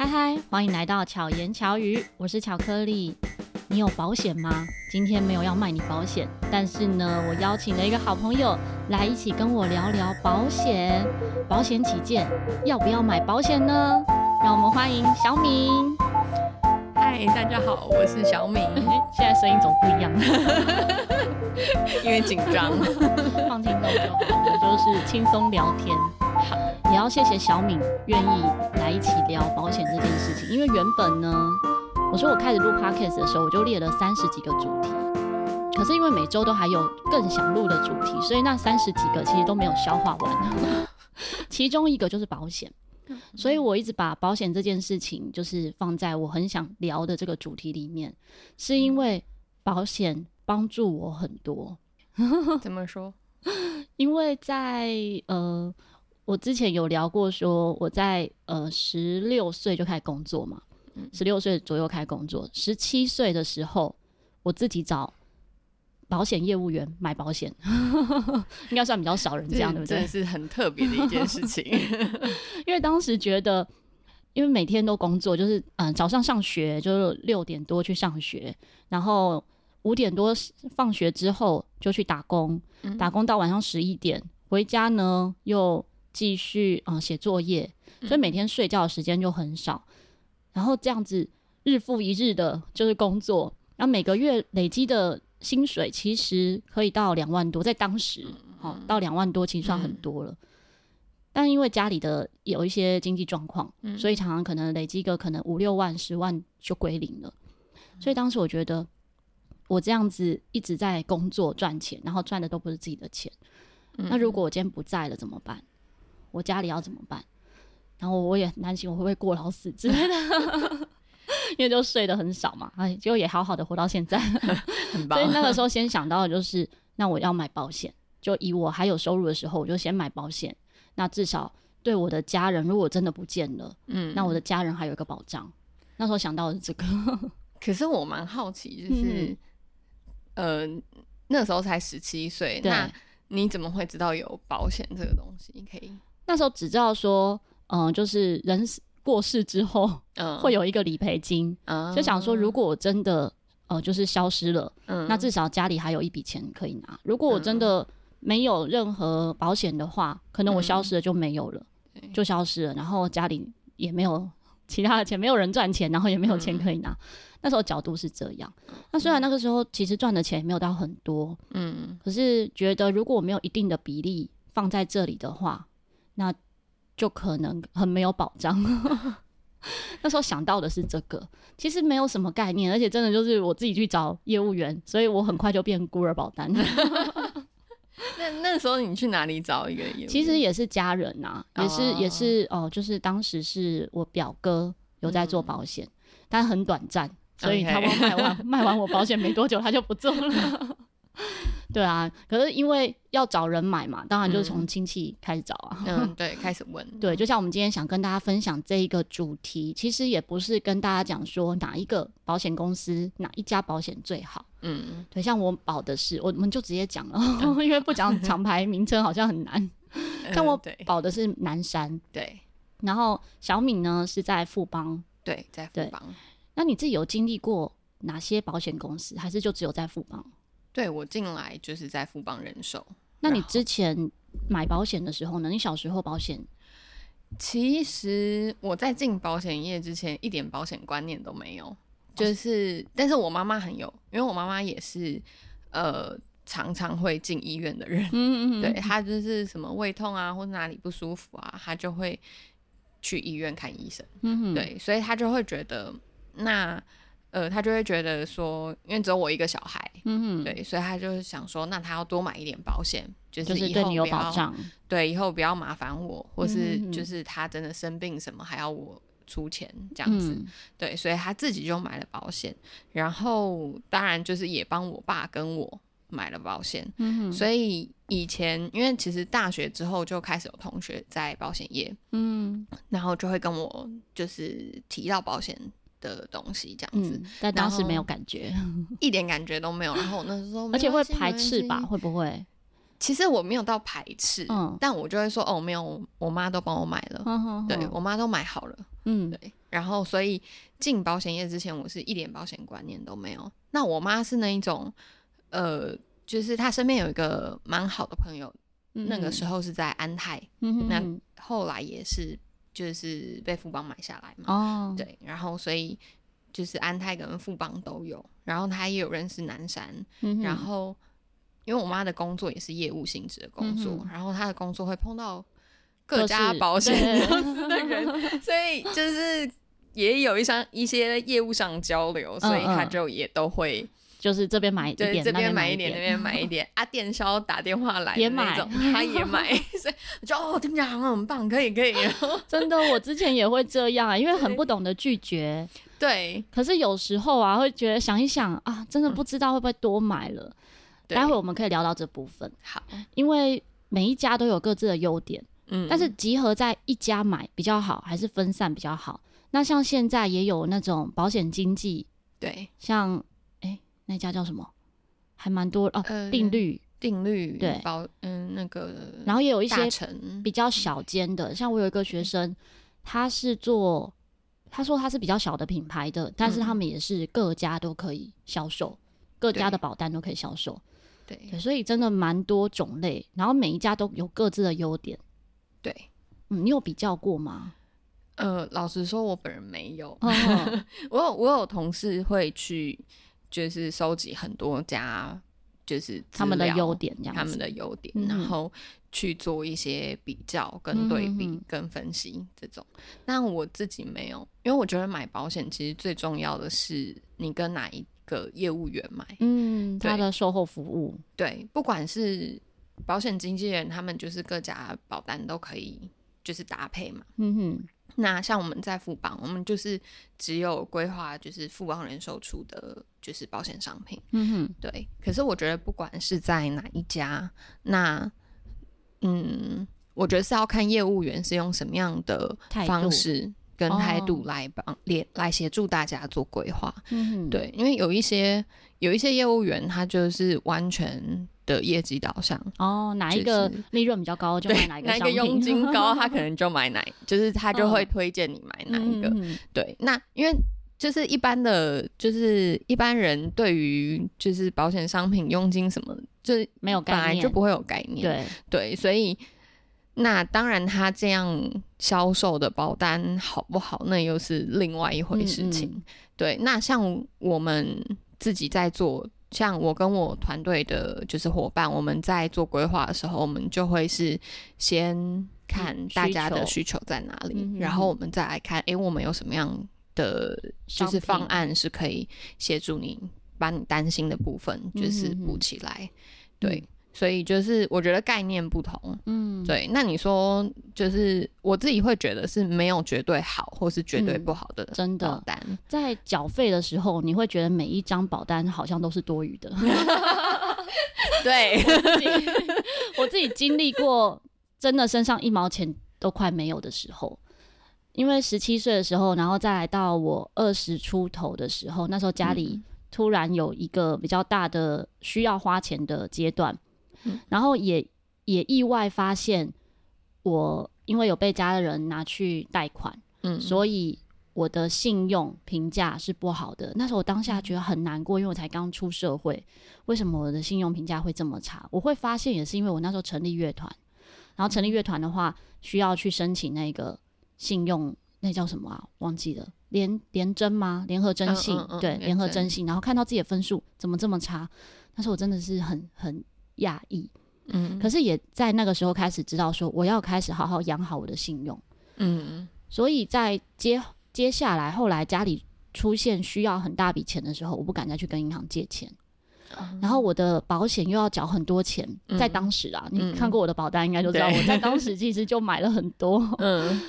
嗨嗨，欢迎来到巧言巧语，我是巧克力。你有保险吗？今天没有要卖你保险，但是呢，我邀请了一个好朋友来一起跟我聊聊保险。保险起见，要不要买保险呢？让我们欢迎小敏。嗨，大家好，我是小敏。现在声音总不一样，因为紧张，放轻松就好，我就是轻松聊天。好，也要谢谢小敏愿意来一起聊保险这件事情，因为原本呢。我说我开始录 podcast 的时候，我就列了三十几个主题，可是因为每周都还有更想录的主题，所以那三十几个其实都没有消化完。其中一个就是保险，所以我一直把保险这件事情就是放在我很想聊的这个主题里面，是因为保险帮助我很多。怎么说？因为在呃，我之前有聊过，说我在呃十六岁就开始工作嘛。十六岁左右开始工作，十七岁的时候，我自己找保险业务员买保险，应该算比较少人这样，对不对？真 的是很特别的一件事情，因为当时觉得，因为每天都工作，就是嗯，早上上学就是六点多去上学，然后五点多放学之后就去打工，打工到晚上十一点回家呢，又继续啊写作业，所以每天睡觉的时间就很少。然后这样子日复一日的，就是工作，然后每个月累积的薪水其实可以到两万多，在当时，好、嗯、到两万多，其实算很多了。嗯、但因为家里的有一些经济状况，嗯、所以常常可能累积个可能五六万、十万就归零了。嗯、所以当时我觉得，我这样子一直在工作赚钱，然后赚的都不是自己的钱。嗯、那如果我今天不在了怎么办？我家里要怎么办？然后我也很担心我会不会过劳死之类的，因为就睡得很少嘛，哎，结果也好好的活到现在，很棒。所以那个时候先想到的就是，那我要买保险，就以我还有收入的时候，我就先买保险。那至少对我的家人，如果真的不见了，嗯，那我的家人还有一个保障。那时候想到的是这个。可是我蛮好奇，就是，嗯、呃，那时候才十七岁，那你怎么会知道有保险这个东西？可以？那时候只知道说。嗯，就是人过世之后，嗯，会有一个理赔金，嗯，就想说，如果我真的呃，就是消失了，嗯，那至少家里还有一笔钱可以拿。如果我真的没有任何保险的话，可能我消失了就没有了，嗯，就消失了，然后家里也没有其他的钱，没有人赚钱，然后也没有钱可以拿。那时候角度是这样。那虽然那个时候其实赚的钱也没有到很多，嗯，可是觉得如果我没有一定的比例放在这里的话，那。就可能很没有保障。那时候想到的是这个，其实没有什么概念，而且真的就是我自己去找业务员，所以我很快就变孤儿保单。那那时候你去哪里找一个业务员？其实也是家人呐、啊，也是、oh. 也是哦、呃，就是当时是我表哥有在做保险，嗯、但很短暂，所以他们卖完卖完我保险没多久，他就不做了。对啊，可是因为要找人买嘛，当然就是从亲戚开始找啊。嗯，嗯，对，开始问。对，就像我们今天想跟大家分享这一个主题，其实也不是跟大家讲说哪一个保险公司哪一家保险最好。嗯，对，像我保的是，我们就直接讲了，嗯、因为不讲厂牌名称好像很难。像我保的是南山，对。然后小敏呢是在富邦，对，在富邦。那你自己有经历过哪些保险公司，还是就只有在富邦？对，我进来就是在富邦人寿。那你之前买保险的时候呢？你小时候保险？其实我在进保险业之前一点保险观念都没有，就是，哦、但是我妈妈很有，因为我妈妈也是呃常常会进医院的人。嗯嗯嗯，对，她就是什么胃痛啊，或者哪里不舒服啊，她就会去医院看医生。嗯嗯，对，所以她就会觉得那。呃，他就会觉得说，因为只有我一个小孩，嗯哼，对，所以他就是想说，那他要多买一点保险，就是以后对你有保障，对，以后不要麻烦我，或是就是他真的生病什么还要我出钱这样子，嗯、对，所以他自己就买了保险，然后当然就是也帮我爸跟我买了保险，嗯哼，所以以前因为其实大学之后就开始有同学在保险业，嗯，然后就会跟我就是提到保险。的东西这样子，嗯、但当时没有感觉，一点感觉都没有。然后那时候，而且会排斥吧？会不会？其实我没有到排斥，嗯，但我就会说哦，没有，我妈都帮我买了，嗯哼哼对我妈都买好了，嗯，对，然后所以进保险业之前，我是一点保险观念都没有。那我妈是那一种，呃，就是她身边有一个蛮好的朋友，嗯、那个时候是在安泰，那后来也是就是被富邦买下来嘛，哦，对，然后所以就是安泰跟富邦都有，然后他也有认识南山，嗯、然后。因为我妈的工作也是业务性质的工作，嗯、然后她的工作会碰到各家保险公司的人，所以就是也有一些一些业务上交流，所以他就也都会就是这边买一点，对，这边买一点，那边买，一点啊。电销打电话来也买，他也买，所以我就哦，听起来很棒，可以可以。真的，我之前也会这样啊，因为很不懂得拒绝。对，可是有时候啊，会觉得想一想啊，真的不知道会不会多买了。待会我们可以聊到这部分，好，因为每一家都有各自的优点，嗯，但是集合在一家买比较好，还是分散比较好？那像现在也有那种保险经纪，对，像那家叫什么，还蛮多哦，呃、定律，定律，对，保嗯那个，然后也有一些比较小间的，像我有一个学生，他是做，他说他是比较小的品牌的，但是他们也是各家都可以销售，各家的保单都可以销售。对，对，所以真的蛮多种类，然后每一家都有各自的优点。对，嗯，你有比较过吗？呃，老实说，我本人没有。我有，我有同事会去，就是收集很多家，就是他们的优点，他们的优点，然后去做一些比较、跟对比、嗯、跟分析这种。但我自己没有，因为我觉得买保险其实最重要的是你跟哪一个业务员买，嗯，他的售后服务，对，不管是保险经纪人，他们就是各家保单都可以，就是搭配嘛。嗯哼，那像我们在富邦，我们就是只有规划，就是富邦人寿出的，就是保险商品。嗯哼，对。可是我觉得，不管是在哪一家，那嗯，我觉得是要看业务员是用什么样的方式。跟态度来帮连、哦、来协助大家做规划，嗯，对，因为有一些有一些业务员他就是完全的业绩导向哦，哪一个利润比较高就买哪一个，哪一个佣金高 他可能就买哪，就是他就会推荐你买哪一个，嗯、对，那因为就是一般的，就是一般人对于就是保险商品佣金什么，就是没有概念，本来就不会有概念，对。对，所以。那当然，他这样销售的保单好不好，那又是另外一回事情。嗯嗯对，那像我们自己在做，像我跟我团队的就是伙伴，我们在做规划的时候，我们就会是先看大家的需求在哪里，嗯、然后我们再来看，哎、欸，我们有什么样的就是方案是可以协助你把你担心的部分就是补起来，嗯、对。嗯所以就是我觉得概念不同，嗯，对。那你说就是我自己会觉得是没有绝对好或是绝对不好的、嗯，真的单在缴费的时候，你会觉得每一张保单好像都是多余的。对，我自己经历过，真的身上一毛钱都快没有的时候。因为十七岁的时候，然后再来到我二十出头的时候，那时候家里突然有一个比较大的需要花钱的阶段。然后也也意外发现，我因为有被家人拿去贷款，嗯，所以我的信用评价是不好的。那时候我当下觉得很难过，因为我才刚出社会，为什么我的信用评价会这么差？我会发现也是因为我那时候成立乐团，然后成立乐团的话需要去申请那个信用，那叫什么啊？忘记了，联联征吗？联合征信，嗯嗯嗯、对，联合征信。然后看到自己的分数怎么这么差，那时候我真的是很很。压抑，嗯，可是也在那个时候开始知道说，我要开始好好养好我的信用，嗯，所以在接接下来后来家里出现需要很大笔钱的时候，我不敢再去跟银行借钱，嗯、然后我的保险又要缴很多钱，嗯、在当时啊，嗯、你看过我的保单应该就知道，我在当时其实就买了很多，嗯，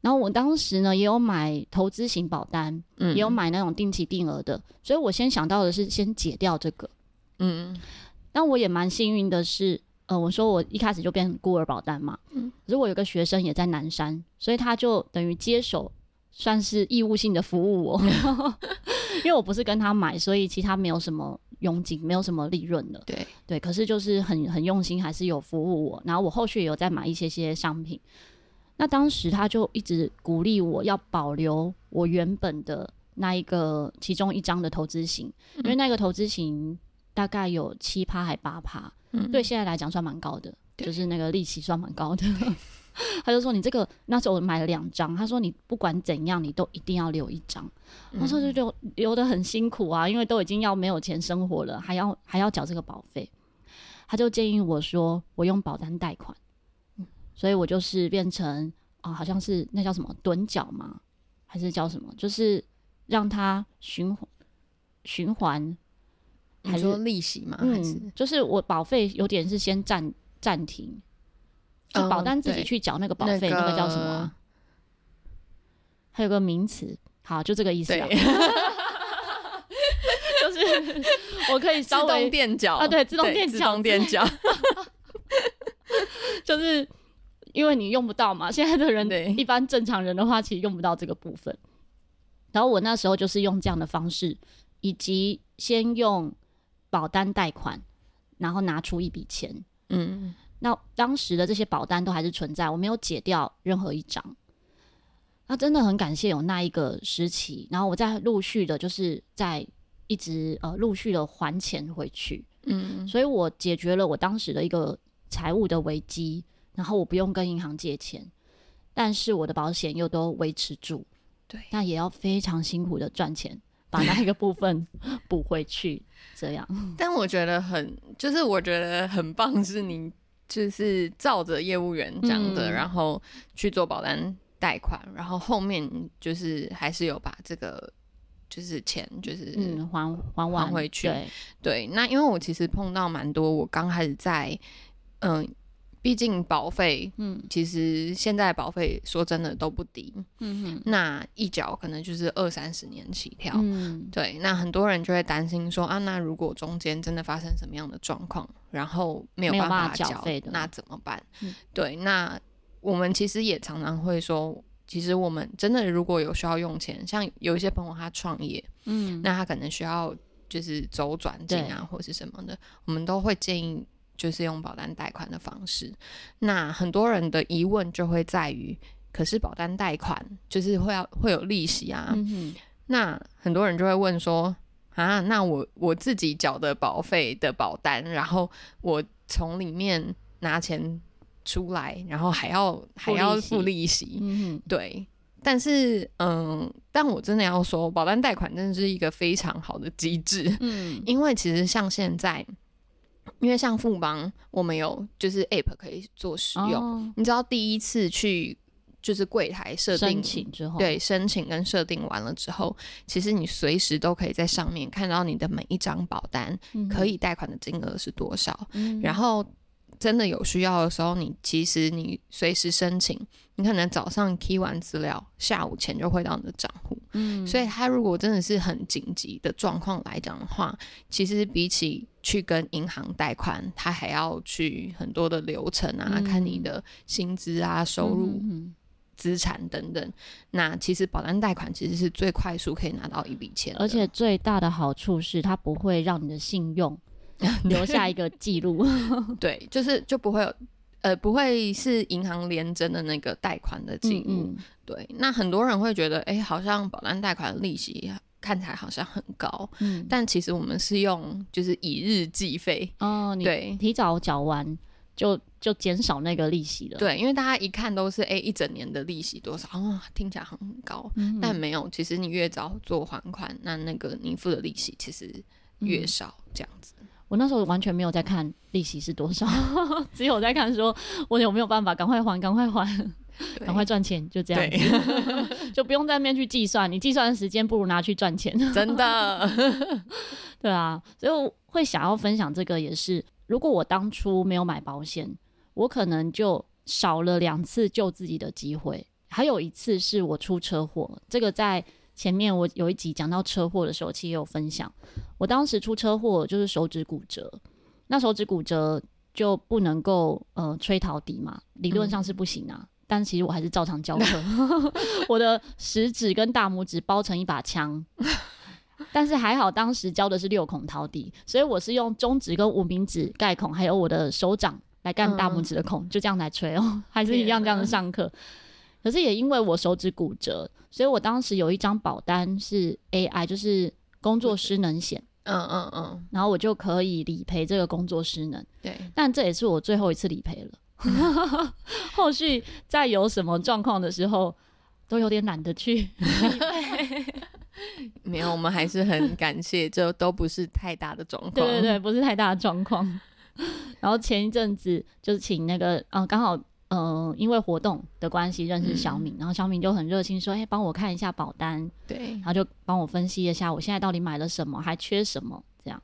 然后我当时呢也有买投资型保单，嗯，也有买那种定期定额的，所以我先想到的是先解掉这个，嗯。但我也蛮幸运的是，呃，我说我一开始就变孤儿保单嘛，嗯，可是我有个学生也在南山，所以他就等于接手，算是义务性的服务我，因为我不是跟他买，所以其他没有什么佣金，没有什么利润的。对对，可是就是很很用心，还是有服务我。然后我后续也有在买一些些商品。那当时他就一直鼓励我要保留我原本的那一个其中一张的投资型，嗯、因为那个投资型大概有七趴还八趴，嗯，对现在来讲算蛮高的，就是那个利息算蛮高的。他就说：“你这个那时候我买了两张，他说你不管怎样，你都一定要留一张。嗯”他说：“就留留得很辛苦啊，因为都已经要没有钱生活了，还要还要缴这个保费。”他就建议我说：“我用保单贷款。”所以我就是变成啊、哦，好像是那叫什么趸缴吗？还是叫什么？就是让它循环循环，还是说利息吗？还是、嗯、就是我保费有点是先暂暂停，就保单自己去缴那个保费，那个叫什么？还有个名词，好，就这个意思啊。就是我可以稍微自动垫缴啊，对，自动垫缴，自动垫缴，就是。因为你用不到嘛，现在的人一般正常人的话，其实用不到这个部分。然后我那时候就是用这样的方式，以及先用保单贷款，然后拿出一笔钱。嗯，那当时的这些保单都还是存在，我没有解掉任何一张。那真的很感谢有那一个时期，然后我再陆续的，就是在一直呃陆续的还钱回去。嗯，所以我解决了我当时的一个财务的危机。然后我不用跟银行借钱，但是我的保险又都维持住，对，那也要非常辛苦的赚钱，把那一个部分补回去，这样。但我觉得很，就是我觉得很棒，是你就是照着业务员讲的，嗯、然后去做保单贷款，然后后面就是还是有把这个就是钱就是嗯还还完还回去，对对。那因为我其实碰到蛮多，我刚开始在嗯。呃毕竟保费，嗯，其实现在保费说真的都不低，嗯哼，那一缴可能就是二三十年起跳，嗯，对，那很多人就会担心说啊，那如果中间真的发生什么样的状况，然后没有办法缴费的，那怎么办？嗯，对，那我们其实也常常会说，其实我们真的如果有需要用钱，像有一些朋友他创业，嗯，那他可能需要就是周转金啊，或是什么的，我们都会建议。就是用保单贷款的方式，那很多人的疑问就会在于，可是保单贷款就是会要会有利息啊，嗯、那很多人就会问说，啊，那我我自己缴的保费的保单，然后我从里面拿钱出来，然后还要还要付利息，嗯，对，但是嗯，但我真的要说，保单贷款真的是一个非常好的机制，嗯，因为其实像现在。因为像富邦，我们有就是 App 可以做使用。哦、你知道第一次去就是柜台设定申请之后，对，申请跟设定完了之后，其实你随时都可以在上面看到你的每一张保单可以贷款的金额是多少，嗯、然后。真的有需要的时候，你其实你随时申请，你可能早上 key 完资料，下午钱就汇到你的账户。嗯，所以他如果真的是很紧急的状况来讲的话，其实比起去跟银行贷款，他还要去很多的流程啊，嗯、看你的薪资啊、收入、资产等等。嗯、那其实保单贷款其实是最快速可以拿到一笔钱，而且最大的好处是它不会让你的信用。留下一个记录，对，就是就不会有，呃，不会是银行连征的那个贷款的记录。嗯嗯。对，那很多人会觉得，哎、欸，好像保单贷款的利息看起来好像很高，嗯，但其实我们是用就是以日计费。哦，对，提早缴完就就减少那个利息了。对，因为大家一看都是哎、欸、一整年的利息多少，哦，听起来很高，嗯、但没有，其实你越早做还款，那那个你付的利息其实越少，这样子。嗯我那时候完全没有在看利息是多少，只有在看说我有没有办法赶快还，赶快还，赶快赚钱，就这样子，就不用在那边去计算。你计算的时间不如拿去赚钱，真的。对啊，所以我会想要分享这个，也是如果我当初没有买保险，我可能就少了两次救自己的机会。还有一次是我出车祸，这个在。前面我有一集讲到车祸的时候，其实也有分享。我当时出车祸就是手指骨折，那手指骨折就不能够呃吹陶笛嘛，理论上是不行啊。嗯、但其实我还是照常教课。我的食指跟大拇指包成一把枪，但是还好当时教的是六孔陶笛，所以我是用中指跟无名指盖孔，还有我的手掌来盖大拇指的孔，嗯、就这样来吹哦，还是一样这样子上课。可是也因为我手指骨折，所以我当时有一张保单是 AI，就是工作失能险。嗯嗯嗯，然后我就可以理赔这个工作失能。对，但这也是我最后一次理赔了。后续再有什么状况的时候，都有点懒得去。没有，我们还是很感谢，这都不是太大的状况。对对对，不是太大的状况。然后前一阵子就是请那个，嗯，刚好。嗯、呃，因为活动的关系认识小敏，嗯、然后小敏就很热心说：“哎、欸，帮我看一下保单。”对，然后就帮我分析一下我现在到底买了什么，还缺什么，这样。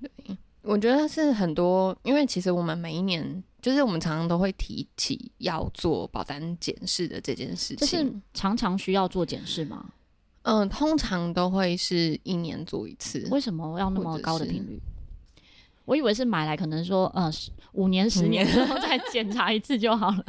对，我觉得是很多，因为其实我们每一年，就是我们常常都会提起要做保单检视的这件事情。就是常常需要做检视吗？嗯、呃，通常都会是一年做一次。为什么要那么高的频率？我以为是买来可能说，呃，五年、十年之后再检查一次就好了。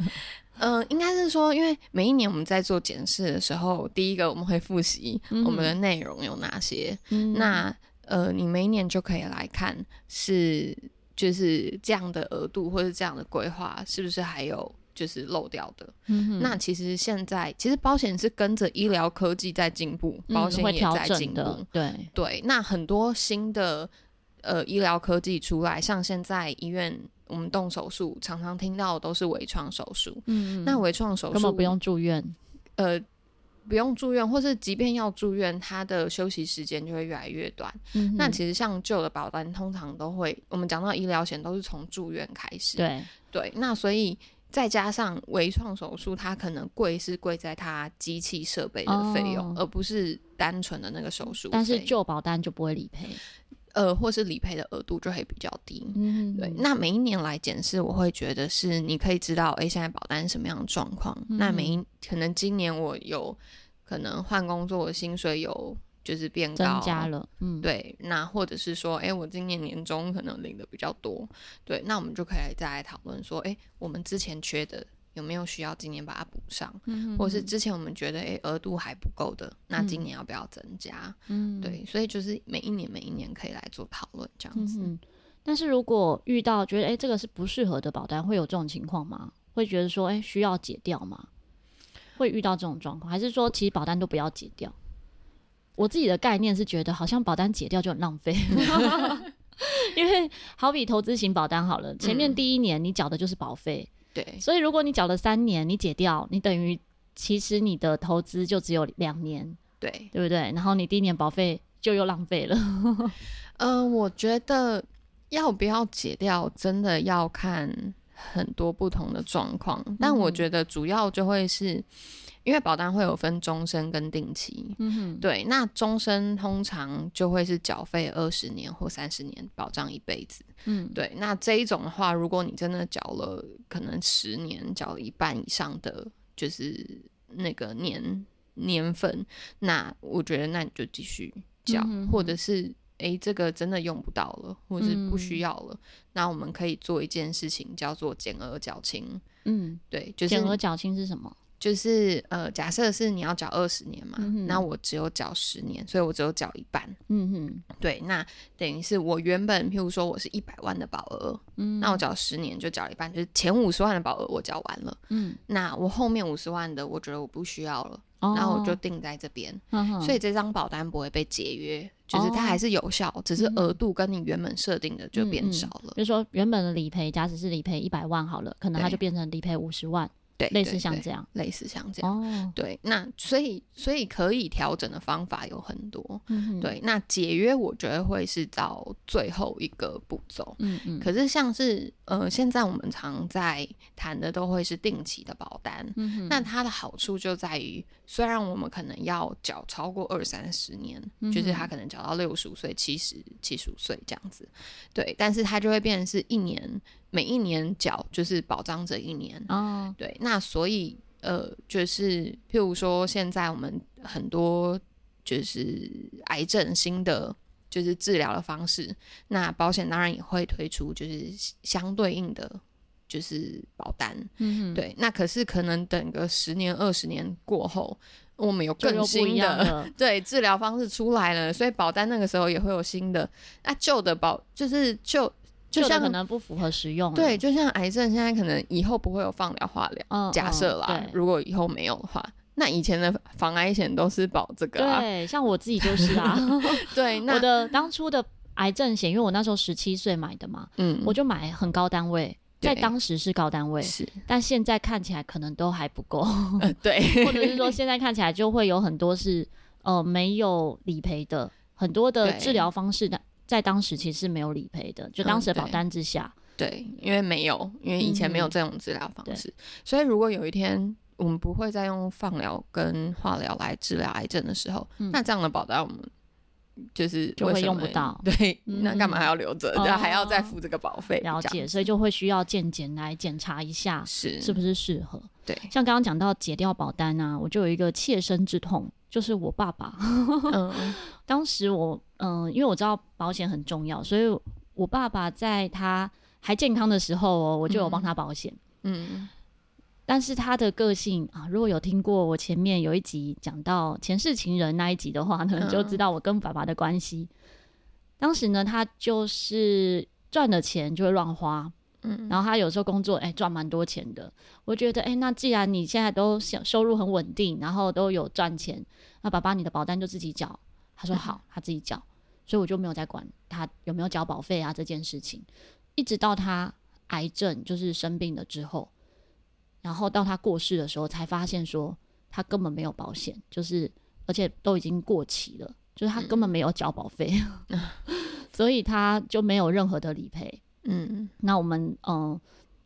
嗯、呃，应该是说，因为每一年我们在做检视的时候，第一个我们会复习我们的内容有哪些。嗯、那呃，你每一年就可以来看，是就是这样的额度或者这样的规划，是不是还有就是漏掉的？那其实现在其实保险是跟着医疗科技在进步，保险也在进步。嗯、对对，那很多新的。呃，医疗科技出来，像现在医院我们动手术，常常听到的都是微创手术。嗯，那微创手术根本不用住院，呃，不用住院，或是即便要住院，它的休息时间就会越来越短。嗯，那其实像旧的保单，通常都会，我们讲到医疗险都是从住院开始。对对，那所以再加上微创手术，它可能贵是贵在它机器设备的费用，哦、而不是单纯的那个手术。但是旧保单就不会理赔。呃，或是理赔的额度就会比较低。嗯，对。那每一年来检视，我会觉得是你可以知道，哎、欸，现在保单什么样的状况。嗯、那每一可能今年我有可能换工作，薪水有就是变高增加了。嗯，对。那或者是说，哎、欸，我今年年终可能领的比较多。对，那我们就可以再来讨论说，哎、欸，我们之前缺的。有没有需要今年把它补上，嗯、或是之前我们觉得诶额度还不够的，那今年要不要增加？嗯，对，所以就是每一年每一年可以来做讨论这样子、嗯。但是如果遇到觉得诶这个是不适合的保单，会有这种情况吗？会觉得说诶需要解掉吗？会遇到这种状况，还是说其实保单都不要解掉？我自己的概念是觉得好像保单解掉就很浪费，因为好比投资型保单好了，前面第一年你缴的就是保费。对，所以如果你缴了三年，你解掉，你等于其实你的投资就只有两年，对，对不对？然后你第一年保费就又浪费了。嗯、呃，我觉得要不要解掉，真的要看很多不同的状况，嗯、但我觉得主要就会是。因为保单会有分终身跟定期，嗯哼，对，那终身通常就会是缴费二十年或三十年，保障一辈子，嗯，对，那这一种的话，如果你真的缴了可能十年，缴了一半以上的，就是那个年年份，那我觉得那你就继续缴，或者是诶，这个真的用不到了，或者是不需要了，嗯、那我们可以做一件事情叫做减额缴清，嗯，对，就是减额缴清是什么？就是呃，假设是你要缴二十年嘛，嗯、那我只有缴十年，所以我只有缴一半。嗯哼，对，那等于是我原本，譬如说我是一百万的保额，嗯，那我缴十年就缴一半，就是前五十万的保额我缴完了，嗯，那我后面五十万的，我觉得我不需要了，哦、然后我就定在这边，所以这张保单不会被解约，就是它还是有效，哦、只是额度跟你原本设定的就变少了。嗯、就是说原本的理赔，假使是理赔一百万好了，可能它就变成理赔五十万。对，类似像这样，类似像这样，哦、对，那所以所以可以调整的方法有很多，嗯、对，那解约我觉得会是到最后一个步骤，嗯嗯，可是像是呃，现在我们常在谈的都会是定期的保单，那它的好处就在于，虽然我们可能要缴超过二三十年，嗯、就是他可能缴到六十五岁、七十七十五岁这样子，对，但是他就会变成是一年。每一年缴就是保障这一年哦，对，那所以呃，就是譬如说，现在我们很多就是癌症新的就是治疗的方式，那保险当然也会推出就是相对应的。就是保单。嗯，对。那可是可能等个十年二十年过后，我们有更新的，对治疗方式出来了，所以保单那个时候也会有新的。那旧的保就是旧。就像可能不符合使用，对，就像癌症，现在可能以后不会有放疗、化疗、嗯，假设啦、嗯，如果以后没有的话，那以前的防癌险都是保这个、啊，对，像我自己就是啊 对，那我的当初的癌症险，因为我那时候十七岁买的嘛，嗯，我就买很高单位，在当时是高单位，是，但现在看起来可能都还不够、呃，对，或者是说现在看起来就会有很多是呃没有理赔的，很多的治疗方式的。在当时其实是没有理赔的，就当时的保单之下、嗯对，对，因为没有，因为以前没有这种治疗方式、嗯，所以如果有一天我们不会再用放疗跟化疗来治疗癌症的时候，嗯、那这样的保单我们就是就会用不到，对，嗯、那干嘛还要留着？对、嗯，还要再付这个保费、哦？了解，所以就会需要健检来检查一下是是不是适合。对，像刚刚讲到解掉保单啊，我就有一个切身之痛。就是我爸爸，嗯，当时我嗯，因为我知道保险很重要，所以我爸爸在他还健康的时候哦，我就有帮他保险，嗯，但是他的个性啊，如果有听过我前面有一集讲到前世情人那一集的话呢，就知道我跟爸爸的关系。当时呢，他就是赚了钱就会乱花。嗯，然后他有时候工作，哎，赚蛮多钱的。我觉得，哎，那既然你现在都收入很稳定，然后都有赚钱，那爸爸你的保单就自己缴。他说好，他自己缴，所以我就没有再管他有没有缴保费啊这件事情。一直到他癌症就是生病了之后，然后到他过世的时候，才发现说他根本没有保险，就是而且都已经过期了，就是他根本没有缴保费，所以他就没有任何的理赔。嗯，那我们嗯、呃，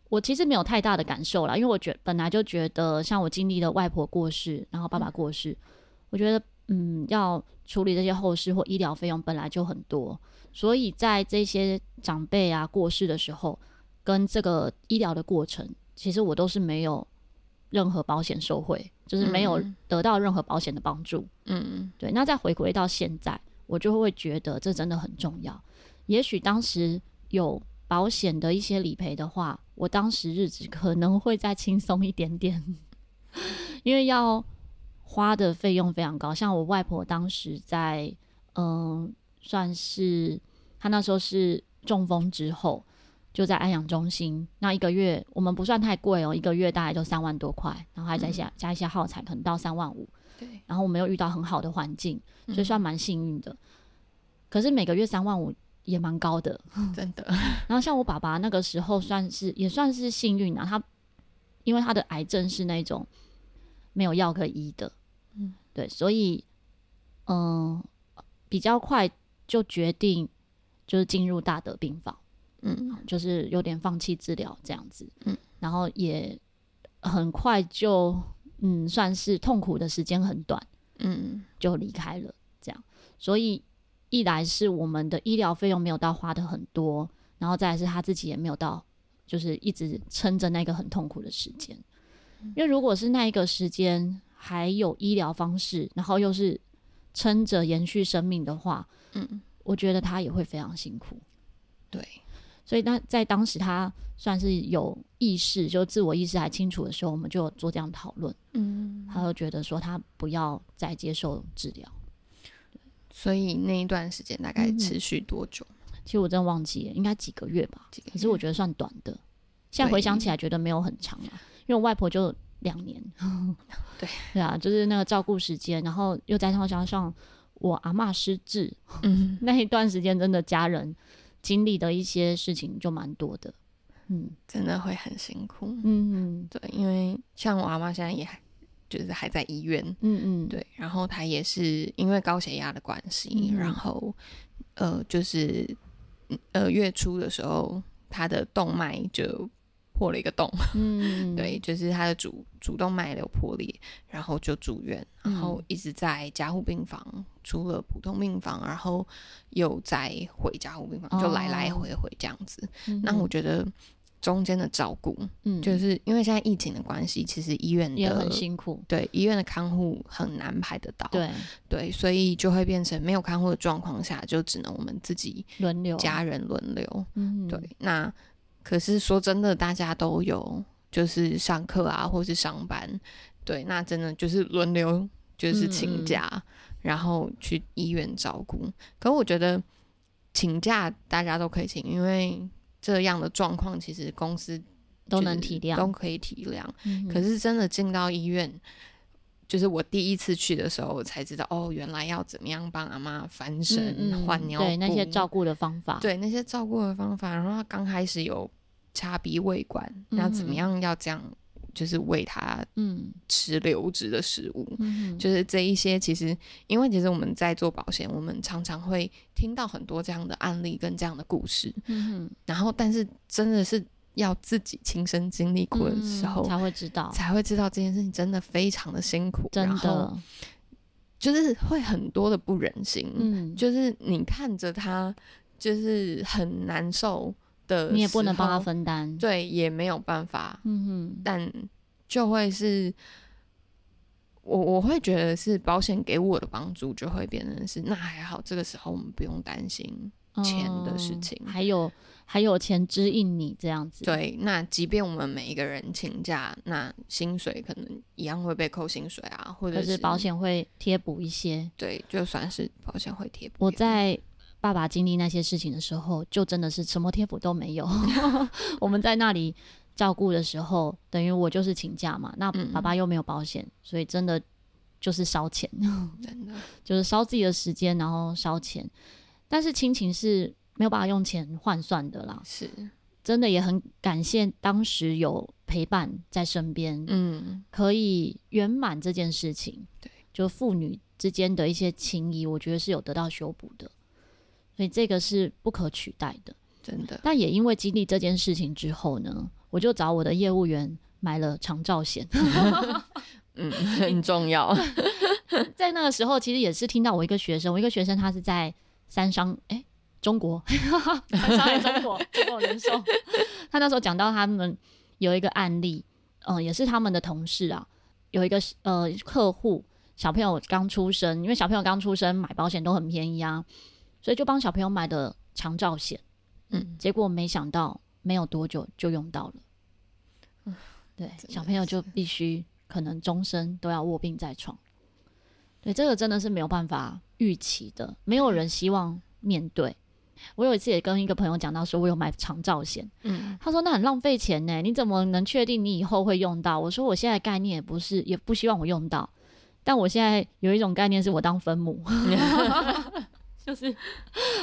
我其实没有太大的感受啦，因为我觉本来就觉得，像我经历了外婆过世，然后爸爸过世，嗯、我觉得嗯，要处理这些后事或医疗费用本来就很多，所以在这些长辈啊过世的时候，跟这个医疗的过程，其实我都是没有任何保险受惠，就是没有得到任何保险的帮助。嗯，对。那再回归到现在，我就会觉得这真的很重要。也许当时有。保险的一些理赔的话，我当时日子可能会再轻松一点点，因为要花的费用非常高。像我外婆当时在，嗯，算是她那时候是中风之后，就在安养中心，那一个月我们不算太贵哦，一个月大概就三万多块，然后还再加加一些耗材，可能到三万五。对，然后我没有遇到很好的环境，所以算蛮幸运的。可是每个月三万五。也蛮高的，真的。然后像我爸爸那个时候，算是也算是幸运啊。他因为他的癌症是那种没有药可以医的，嗯，对，所以嗯、呃，比较快就决定就是进入大德病房，嗯，就是有点放弃治疗这样子，嗯，然后也很快就嗯，算是痛苦的时间很短，嗯，就离开了这样，所以。一来是我们的医疗费用没有到花的很多，然后再来是他自己也没有到，就是一直撑着那个很痛苦的时间。因为如果是那一个时间还有医疗方式，然后又是撑着延续生命的话，嗯，我觉得他也会非常辛苦。对，所以那在当时他算是有意识，就自我意识还清楚的时候，我们就做这样讨论。嗯，他就觉得说他不要再接受治疗。所以那一段时间大概持续多久？嗯，其实我真的忘记了，应该几个月吧。可是我觉得算短的。现在回想起来，觉得没有很长啊。因为我外婆就两年。对 对啊，就是那个照顾时间，然后又再加上我阿嬷失智，嗯，那一段时间真的家人经历的一些事情就蛮多的。嗯，真的会很辛苦。嗯嗯，对，因为像我阿妈现在也还。就是还在医院，嗯嗯，对，然后她也是因为高血压的关系，嗯，然后呃，就是呃月初的时候，她的动脉就破了一个洞，嗯，对，就是他的主主动脉瘤破裂，然后就住院，然后一直在加护病房，除了普通病房，然后又再回加护病房，就来来回回这样子。哦，那我觉得。中间的照顾，嗯，就是因为现在疫情的关系，其实医院的也很辛苦，对，医院的看护很难排得到，对。对，所以就会变成没有看护的状况下，就只能我们自己轮流，家人轮流，嗯，对。那可是说真的，大家都有就是上课啊，或是上班，对，那真的就是轮流就是请假，嗯嗯然后去医院照顾。可我觉得请假大家都可以请，因为这样的状况其实公司都能体谅，都可以体谅。嗯、可是真的进到医院。就是我第一次去的时候，我才知道哦，原来要怎么样帮阿妈翻身、换尿布，对那些照顾的方法，对那些照顾的方法。然后他刚开始有插鼻胃管，那怎么样要这样，就是喂他嗯吃流质的食物，嗯，就是这一些其实，因为其实我们在做保险，我们常常会听到很多这样的案例跟这样的故事，嗯，然后但是真的是。要自己亲身经历过的时候，嗯，才会知道，才会知道这件事情真的非常的辛苦，真的，就是会很多的不忍心。嗯，就是你看着他，就是很难受的，你也不能帮他分担，对，也没有办法。嗯哼，但就会是，我我会觉得是保险给我的帮助，就会变成是那还好，这个时候我们不用担心钱的事情，嗯，还有。还有钱指引你这样子，对。那即便我们每一个人请假，那薪水可能一样会被扣薪水啊，或者是，是保险会贴补一些。对，就算是保险会贴补。我在爸爸经历那些事情的时候，就真的是什么贴补都没有。我们在那里照顾的时候，等于我就是请假嘛，那爸爸又没有保险，嗯，所以真的就是烧钱，真的 就是烧自己的时间，然后烧钱。但是亲情是。没有办法用钱换算的啦，是真的也很感谢当时有陪伴在身边，嗯，可以圆满这件事情。对，就父女之间的一些情谊，我觉得是有得到修补的，所以这个是不可取代的，真的。但也因为经历这件事情之后呢，我就找我的业务员买了长照险，嗯，很重要。在那个时候，其实也是听到我一个学生，我一个学生他是在三商，哎、欸。中国，上海中国，中国人寿。他那时候讲到他们有一个案例，嗯、呃，也是他们的同事啊，有一个呃客户小朋友刚出生，因为小朋友刚出生买保险都很便宜啊，所以就帮小朋友买的长照险，嗯，结果没想到没有多久就用到了，嗯，对，小朋友就必须可能终身都要卧病在床，对，这个真的是没有办法预期的，没有人希望面对。我有一次也跟一个朋友讲到，说我有买长照险，嗯，他说那很浪费钱呢，你怎么能确定你以后会用到？我说我现在概念也不是，也不希望我用到，但我现在有一种概念是我当分母，就是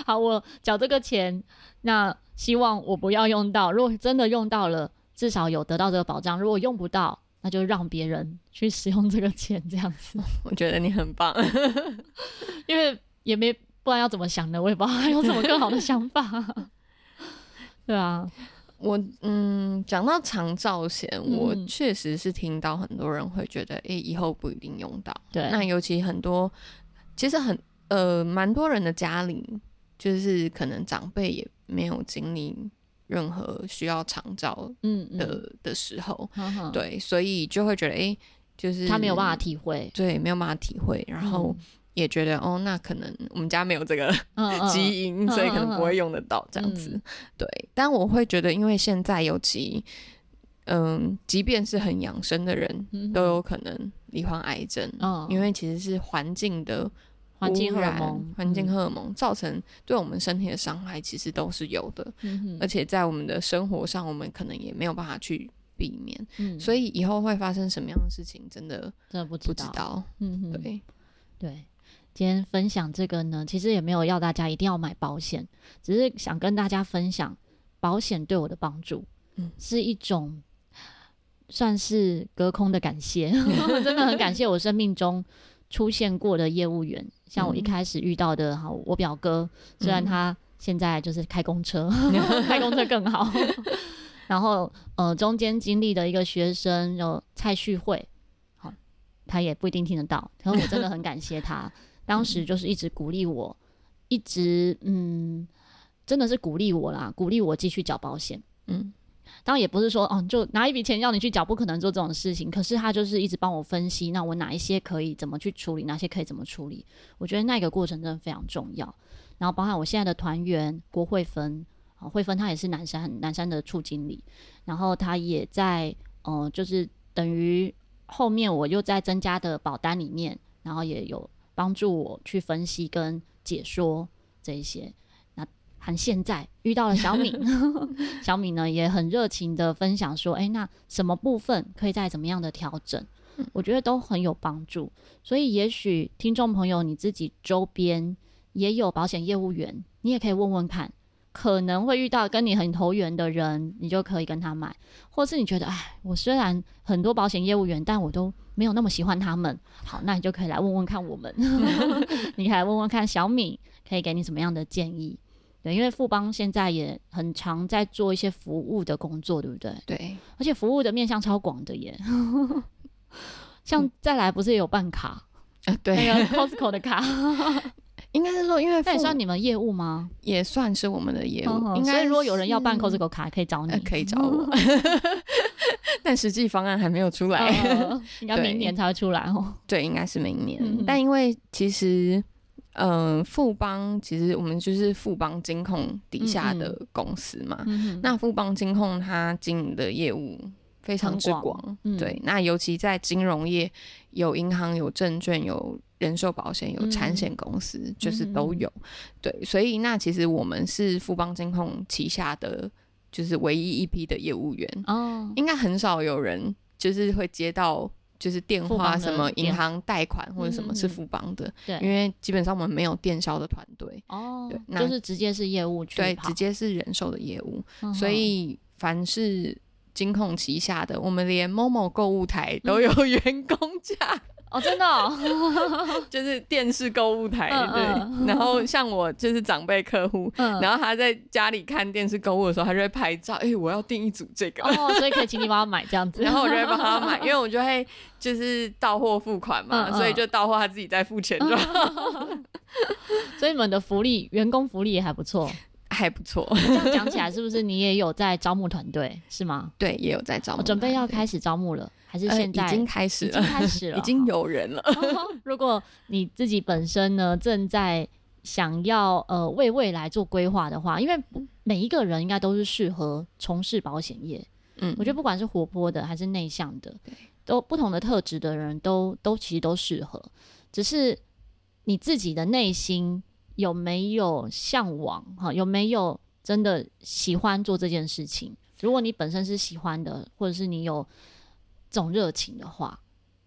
好，我缴这个钱，那希望我不要用到，如果真的用到了，至少有得到这个保障；如果用不到，那就让别人去使用这个钱，这样子。我觉得你很棒，因为也没。不然要怎么想呢？我也不知道还有什么更好的想法。对啊，我嗯，讲到长照险，嗯，我确实是听到很多人会觉得，诶、欸，以后不一定用到。对，那尤其很多，其实很呃，蛮多人的家里，就是可能长辈也没有经历任何需要长照的嗯。的的时候呵呵，对，所以就会觉得，诶、欸，就是他没有办法体会，对，没有办法体会，然后。嗯也觉得哦，那可能我们家没有这个 基因，所以可能不会用得到这样子。嗯、对，但我会觉得，因为现在尤其，嗯，即便是很养生的人，嗯、都有可能罹患癌症，嗯，因为其实是环境的环境荷尔蒙，环境荷尔蒙造成对我们身体的伤害，其实都是有的。嗯，而且在我们的生活上，我们可能也没有办法去避免。嗯，所以以后会发生什么样的事情，真的真的不知道。对对。今天分享这个呢，其实也没有要大家一定要买保险，只是想跟大家分享保险对我的帮助，嗯，是一种算是隔空的感谢，真的很感谢我生命中出现过的业务员，像我一开始遇到的，好，我表哥，虽然他现在就是开公车，嗯、开公车更好，然后呃，中间经历的一个学生有蔡旭慧，好，他也不一定听得到，可是我真的很感谢他。当时就是一直鼓励我，一直嗯，真的是鼓励我啦，鼓励我继续缴保险。嗯，当然也不是说哦，就拿一笔钱要你去缴，不可能做这种事情。可是他就是一直帮我分析，那我哪一些可以怎么去处理，哪些可以怎么处理？我觉得那个过程真的非常重要。然后包含我现在的团员郭慧芬，慧芬她也是南山南山的处经理，然后她也在呃，就是等于后面我又在增加的保单里面，然后也有帮助我去分析跟解说这一些。那和现在遇到了小敏，小敏呢也很热情的分享说，哎、欸，那什么部分可以再怎么样的调整？我觉得都很有帮助。所以也许听众朋友你自己周边也有保险业务员，你也可以问问看。可能会遇到跟你很投缘的人，你就可以跟他买，或是你觉得，哎，我虽然很多保险业务员，但我都没有那么喜欢他们。好，那你就可以来问问看我们，你可以来问问看小敏，可以给你什么样的建议？对，因为富邦现在也很常在做一些服务的工作，对不对？对，而且服务的面向超广的耶。像再来不是也有办卡？啊，对，那个 Costco 的卡。应该是说，因为那也算你们业务吗？也算是我们的业务。哦、应该如果有人要办 Costco 卡，可以找你，呃、可以找我。但实际方案还没有出来，哦、应该明年才会出来哦。对，应该是明年。嗯、但因为其实，嗯、呃，富邦其实我们就是富邦金控底下的公司嘛。嗯、那富邦金控它经营的业务非常之广，嗯、对。那尤其在金融业，有银行、有证券、有。人寿保险有产险公司，嗯、就是都有，嗯、对，所以那其实我们是富邦金控旗下的，就是唯一一批的业务员哦，应该很少有人就是会接到就是电话什么银行贷款或者什么是富邦的，对、嗯，因为基本上我们没有电销的团队哦，对，那就是直接是业务去，对，直接是人寿的业务，嗯、所以凡是金控旗下的，我们连 Momo 购物台都有 员工价。哦，真的，哦，就是电视购物台，嗯、对。嗯、然后像我就是长辈客户，嗯、然后他在家里看电视购物的时候，他就会拍照，哎、欸，我要订一组这个，哦，所以可以请你帮他买这样子。然后我就会帮他买，因为我就会就是到货付款嘛，嗯、所以就到货他自己再付钱就好。嗯、所以你们的福利，员工福利也还不错。还不错，这样讲起来是不是你也有在招募团队是吗？对，也有在招募，准备要开始招募了，还是现在、呃、已经开始了？已经开始了，已经有人了。如果你自己本身呢正在想要呃为未来做规划的话，因为每一个人应该都是适合从事保险业。嗯，我觉得不管是活泼的还是内向的，都不同的特质的人都都其实都适合，只是你自己的内心。有没有向往哈？有没有真的喜欢做这件事情？如果你本身是喜欢的，或者是你有这种热情的话，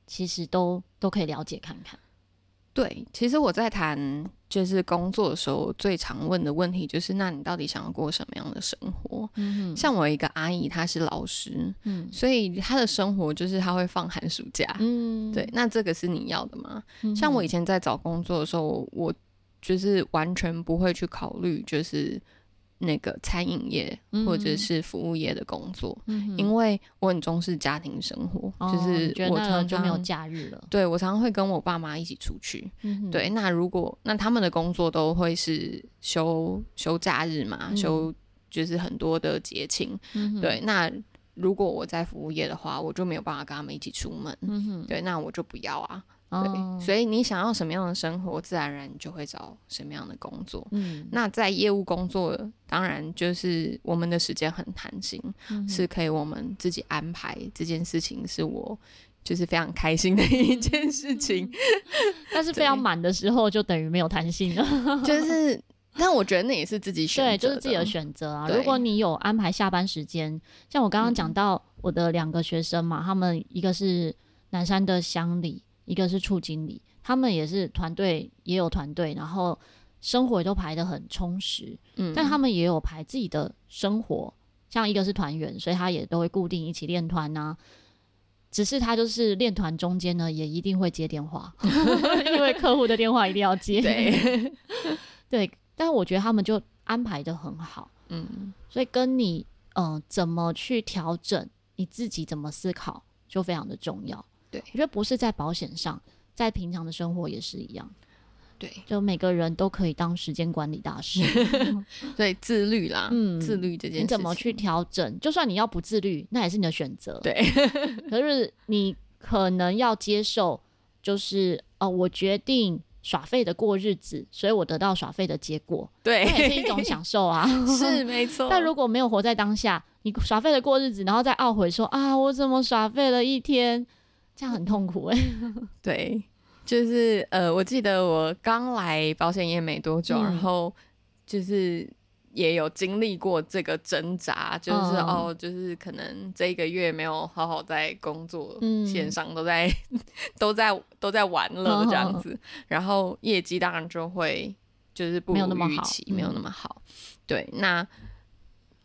其实都都可以了解看看。对，其实我在谈就是工作的时候，最常问的问题就是：那你到底想要过什么样的生活？像我一个阿姨，她是老师，嗯，所以她的生活就是她会放寒暑假，嗯，对。那这个是你要的吗？嗯，像我以前在找工作的时候，我。就是完全不会去考虑，就是那个餐饮业或者是服务业的工作，嗯、因为我很重视家庭生活，哦、就是我常常就没有假日了。对，我常常会跟我爸妈一起出去。嗯、对，那如果那他们的工作都会是休休假日嘛，嗯、休就是很多的节庆。嗯、对，那如果我在服务业的话，我就没有办法跟他们一起出门。对，那我就不要啊。对，哦、所以你想要什么样的生活，自然而然你就会找什么样的工作。嗯，那在业务工作，当然就是我们的时间很弹性，嗯、是可以我们自己安排。这件事情是我就是非常开心的一件事情。嗯、但是 非常满的时候，就等于没有弹性了。就是，但我觉得那也是自己选择，对，就是自己的选择啊。如果你有安排下班时间，像我刚刚讲到我的两个学生嘛，嗯、他们一个是南山的乡里。一个是处经理，他们也是团队，也有团队，然后生活也都排得很充实。嗯，但他们也有排自己的生活，像一个是团员，所以他也都会固定一起练团呐。只是他就是练团中间呢，也一定会接电话，因为客户的电话一定要接。对，对，但我觉得他们就安排的很好。嗯，所以跟你嗯、呃、怎么去调整，你自己怎么思考，就非常的重要。对，我觉得不是在保险上，在平常的生活也是一样。对，就每个人都可以当时间管理大师。对，自律啦，嗯，自律这件事，你怎么去调整？就算你要不自律，那也是你的选择。对，可是你可能要接受，就是哦，我决定耍废的过日子，所以我得到耍废的结果，对，那也是一种享受啊，是没错。但如果没有活在当下，你耍废的过日子，然后再懊悔说啊，我怎么耍废了一天，这样很痛苦哎、欸。对，就是呃，我记得我刚来保险业没多久，嗯、然后就是。也有经历过这个挣扎，就是、嗯、哦，就是可能这一个月没有好好在工作，嗯、线上都在 都在都在玩乐这样子，嗯、然后业绩当然就会就是不如预期，没有那么好。嗯、对，那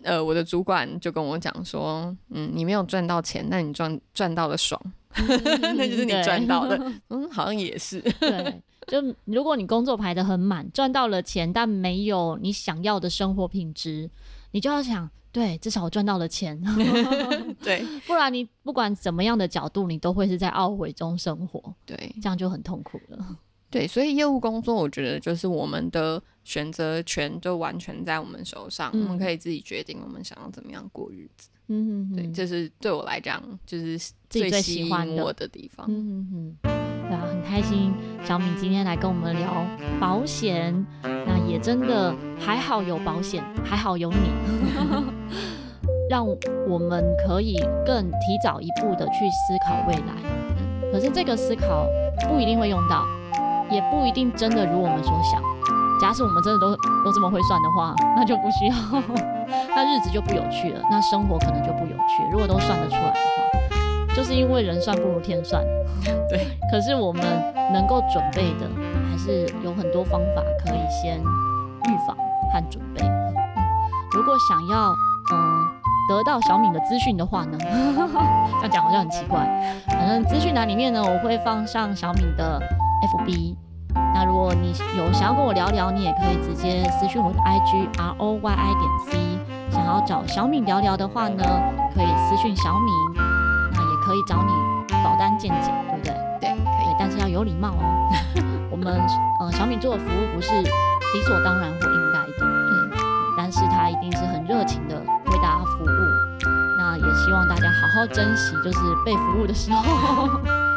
呃，我的主管就跟我讲说，嗯，你没有赚到钱，但你赚赚到了爽，那就是你赚到的。嗯，好像也是。对。就如果你工作排的很满，赚到了钱，但没有你想要的生活品质，你就要想，对，至少我赚到了钱，对，不然你不管怎么样的角度，你都会是在懊悔中生活，对，这样就很痛苦了。对，所以业务工作，我觉得就是我们的选择权就完全在我们手上，嗯、我们可以自己决定我们想要怎么样过日子。嗯哼哼，对，这、就是对我来讲，就是最喜欢我的地方。嗯哼哼。对啊，很开心，小敏今天来跟我们聊保险，那也真的还好有保险，还好有你，让我们可以更提早一步的去思考未来。可是这个思考不一定会用到，也不一定真的如我们所想。假使我们真的都都这么会算的话，那就不需要，那日子就不有趣了，那生活可能就不有趣。如果都算得出来的话，就是因为人算不如天算。对，可是我们能够准备的，还是有很多方法可以先预防和准备。如果想要嗯、呃、得到小敏的资讯的话呢，这样讲好像很奇怪。反正资讯栏里面呢，我会放上小敏的 FB。那如果你有想要跟我聊聊，你也可以直接私讯我的 IG R O Y I 点 C。想要找小米聊聊的话呢，可以私讯小米，那也可以找你保单见解对不对对。但是要有礼貌哦。我们呃小米做的服务不是理所当然或应该的，嗯，但是他一定是很热情的为大家服务。那也希望大家好好珍惜，就是被服务的时候。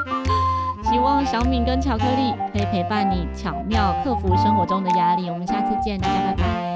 希望小敏跟巧克力可以陪伴你，巧妙克服生活中的压力。我们下次见，大家拜拜。